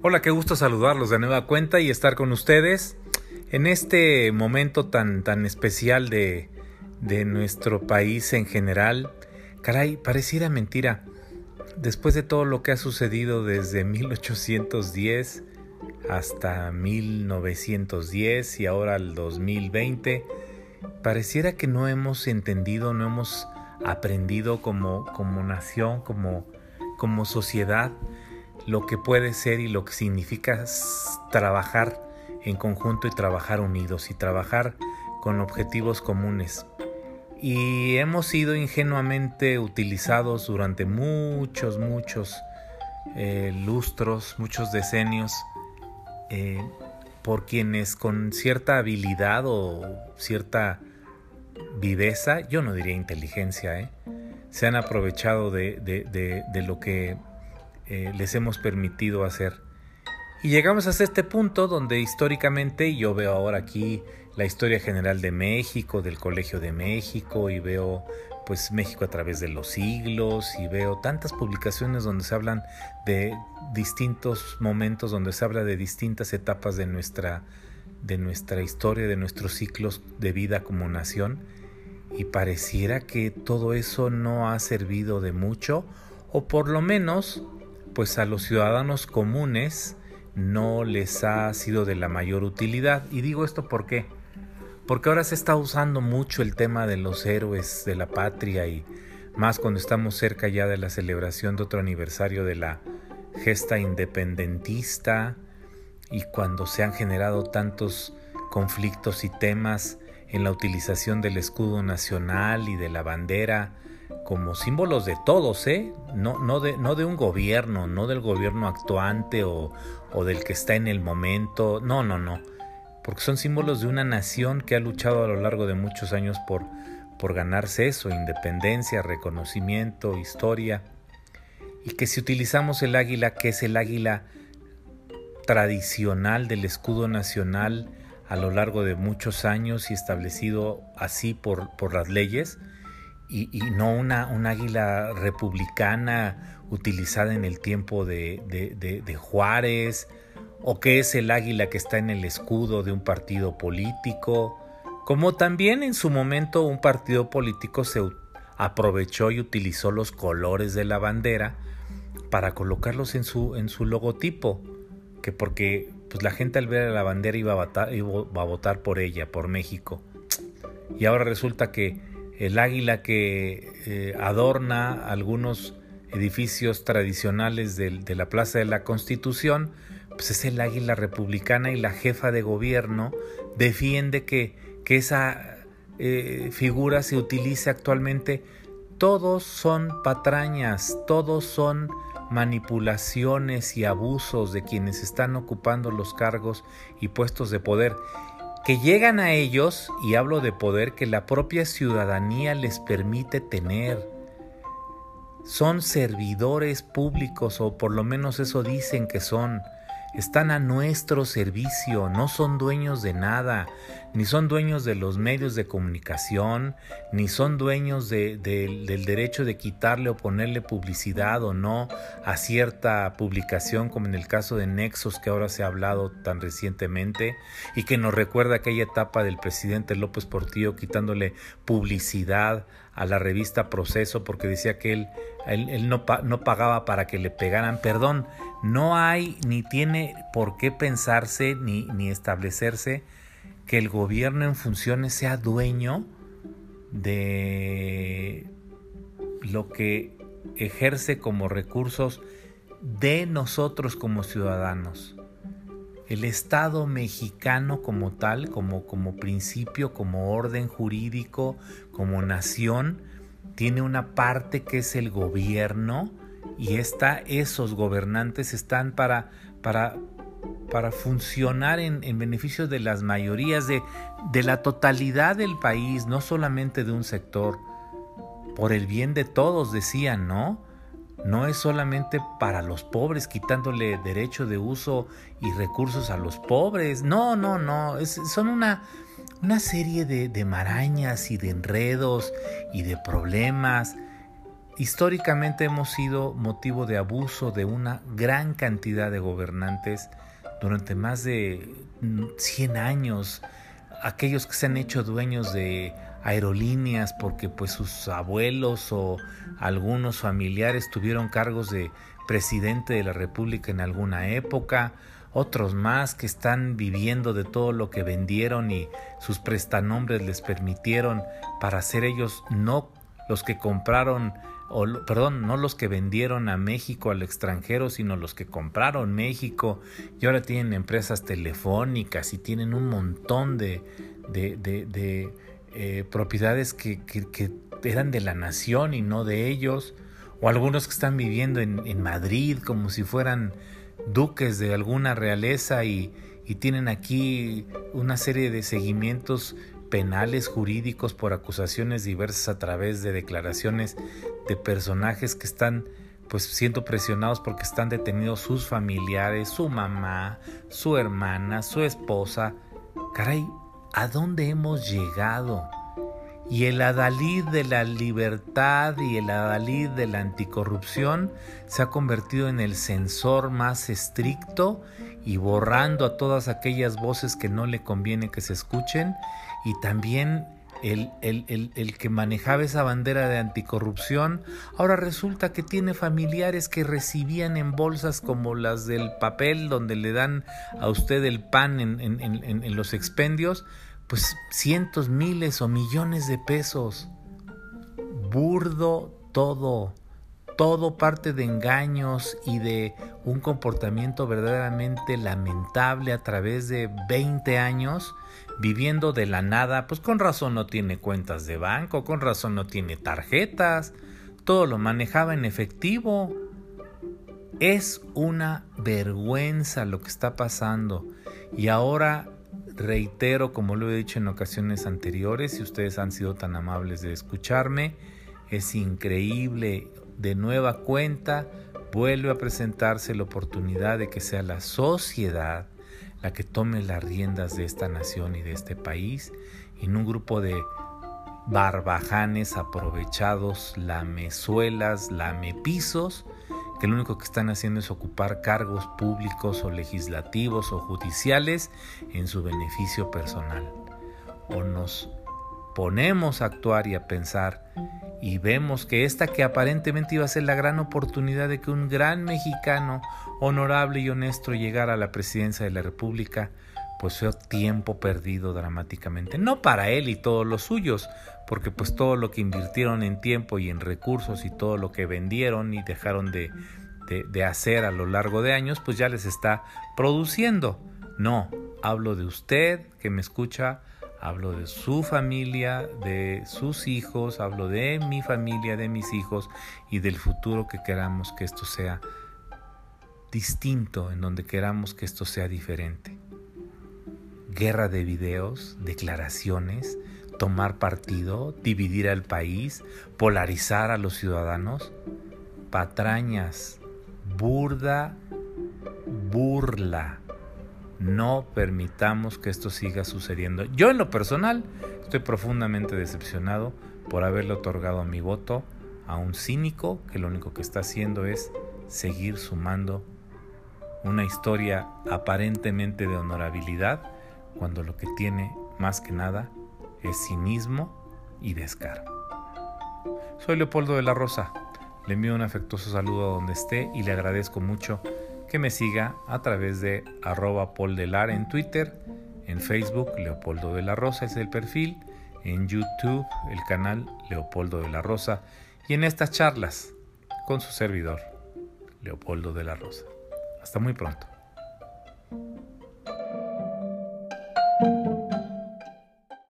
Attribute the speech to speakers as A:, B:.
A: Hola, qué gusto saludarlos de nueva cuenta y estar con ustedes en este momento tan, tan especial de, de nuestro país en general. Caray, pareciera mentira. Después de todo lo que ha sucedido desde 1810 hasta 1910 y ahora el 2020, pareciera que no hemos entendido, no hemos aprendido como, como nación, como, como sociedad, lo que puede ser y lo que significa trabajar en conjunto y trabajar unidos y trabajar con objetivos comunes. Y hemos sido ingenuamente utilizados durante muchos, muchos eh, lustros, muchos decenios, eh, por quienes con cierta habilidad o cierta viveza, yo no diría inteligencia, ¿eh? se han aprovechado de, de lo que eh, les hemos permitido hacer. Y llegamos hasta este punto donde históricamente yo veo ahora aquí la historia general de México, del Colegio de México y veo pues México a través de los siglos y veo tantas publicaciones donde se hablan de distintos momentos, donde se habla de distintas etapas de nuestra de nuestra historia, de nuestros ciclos de vida como nación y pareciera que todo eso no ha servido de mucho o por lo menos pues a los ciudadanos comunes no les ha sido de la mayor utilidad. Y digo esto? Porque ahora se está usando mucho el tema de los héroes de la patria y más cuando estamos cerca ya de la celebración de otro aniversario de la gesta independentista y cuando se han generado tantos conflictos y temas en la utilización del escudo nacional y de la bandera como símbolos de todos, ¿eh? No, no, de, no de un gobierno, no del gobierno actuante o, o del que está en el momento, no, no, no, porque son símbolos de una nación que ha luchado a lo largo de muchos años por, por ganarse eso, independencia, reconocimiento, historia, y que si utilizamos el águila, que es el águila tradicional del escudo nacional a lo largo de muchos años y establecido así por, por las leyes, y, no una, un águila republicana utilizada en el tiempo de, de, Juárez, o que es el águila que está en el escudo de un partido político, como también en su momento un partido político se aprovechó y utilizó los colores de la bandera para colocarlos en su, en su logotipo, que porque pues la gente al ver la bandera iba a, votar, iba a votar por ella, por México. Y ahora resulta que el águila que eh, adorna algunos edificios tradicionales de, la Plaza de la Constitución, pues es el águila republicana y la jefa de gobierno defiende que, que esa eh, figura se utilice actualmente. Todos son patrañas, todos son manipulaciones y abusos de quienes están ocupando los cargos y puestos de poder que llegan a ellos, y hablo de poder que la propia ciudadanía les permite tener. Son servidores públicos, o por lo menos eso dicen que son están a nuestro servicio, no son dueños de nada, ni son dueños de los medios de comunicación, ni son dueños del derecho de quitarle o ponerle publicidad o no a cierta publicación, como en el caso de Nexos que ahora se ha hablado tan recientemente y que nos recuerda aquella etapa del presidente López Portillo quitándole publicidad a la revista Proceso porque decía que él, él, no, no pagaba para que le pegaran. Perdón, no hay ni tiene por qué pensarse ni, ni establecerse que el gobierno en funciones sea dueño de lo que ejerce como recursos de nosotros como ciudadanos. El Estado mexicano como tal, como, como principio, como orden jurídico, como nación, tiene una parte que es el gobierno y está, esos gobernantes están para, para, para funcionar en, en, beneficio de las mayorías, de, de la totalidad del país, no solamente de un sector, por el bien de todos, decían, ¿no? No es solamente para los pobres, quitándole derecho de uso y recursos a los pobres. No, no, no. Es, son una, una serie de, de marañas y de enredos y de problemas históricamente hemos sido motivo de abuso de una gran cantidad de gobernantes durante más de 100 años, aquellos que se han hecho dueños de aerolíneas porque pues sus abuelos o algunos familiares tuvieron cargos de presidente de la República en alguna época, otros más que están viviendo de todo lo que vendieron y sus prestanombres les permitieron para ser ellos no los que compraron o perdón, no los que vendieron a México al extranjero, sino los que compraron México. Y ahora tienen empresas telefónicas y tienen un montón de, de, de, eh, propiedades que, eran de la nación y no de ellos, o algunos que están viviendo en, en Madrid como si fueran duques de alguna realeza y, y tienen aquí una serie de seguimientos penales jurídicos por acusaciones diversas a través de declaraciones de personajes que están pues siendo presionados porque están detenidos sus familiares, su mamá, su hermana, su esposa. Caray, ¿a dónde hemos llegado? Y el adalid de la libertad y el adalid de la anticorrupción se ha convertido en el censor más estricto y borrando a todas aquellas voces que no le conviene que se escuchen y también el, el, el, que manejaba esa bandera de anticorrupción, ahora resulta que tiene familiares que recibían en bolsas como las del papel donde le dan a usted el pan en, en, los expendios, pues cientos, miles o millones de pesos. Burdo todo todo parte de engaños y de un comportamiento verdaderamente lamentable a través de 20 años viviendo de la nada, pues con razón no tiene cuentas de banco, con razón no tiene tarjetas, todo lo manejaba en efectivo. Es una vergüenza lo que está pasando y ahora reitero, como lo he dicho en ocasiones anteriores, si ustedes han sido tan amables de escucharme, es increíble de nueva cuenta vuelve a presentarse la oportunidad de que sea la sociedad la que tome las riendas de esta nación y de este país, en un grupo de barbajanes aprovechados, lamezuelas, lamepisos, que lo único que están haciendo es ocupar cargos públicos o legislativos o judiciales en su beneficio personal. O nos ponemos a actuar y a pensar y vemos que esta que aparentemente iba a ser la gran oportunidad de que un gran mexicano honorable y honesto llegara a la presidencia de la República, pues fue tiempo perdido dramáticamente. No para él y todos los suyos, porque pues todo lo que invirtieron en tiempo y en recursos y todo lo que vendieron y dejaron de, de, de hacer a lo largo de años, pues ya les está produciendo. No, hablo de usted que me escucha hablo de su familia, de sus hijos, hablo de mi familia, de mis hijos y del futuro que queramos que esto sea distinto, en donde queramos que esto sea diferente. Guerra de videos, declaraciones, tomar partido, dividir al país, polarizar a los ciudadanos, patrañas, burda, burla no permitamos que esto siga sucediendo. Yo en lo personal estoy profundamente decepcionado por haberle otorgado mi voto a un cínico que lo único que está haciendo es seguir sumando una historia aparentemente de honorabilidad cuando lo que tiene más que nada es cinismo y descaro. Soy Leopoldo de la Rosa. Le envío un afectuoso saludo a donde esté y le agradezco mucho que me siga a través de arroba poldelar en Twitter, en Facebook Leopoldo de la Rosa es el perfil, en YouTube el canal Leopoldo de la Rosa y en estas charlas con su servidor Leopoldo de la Rosa. Hasta muy pronto.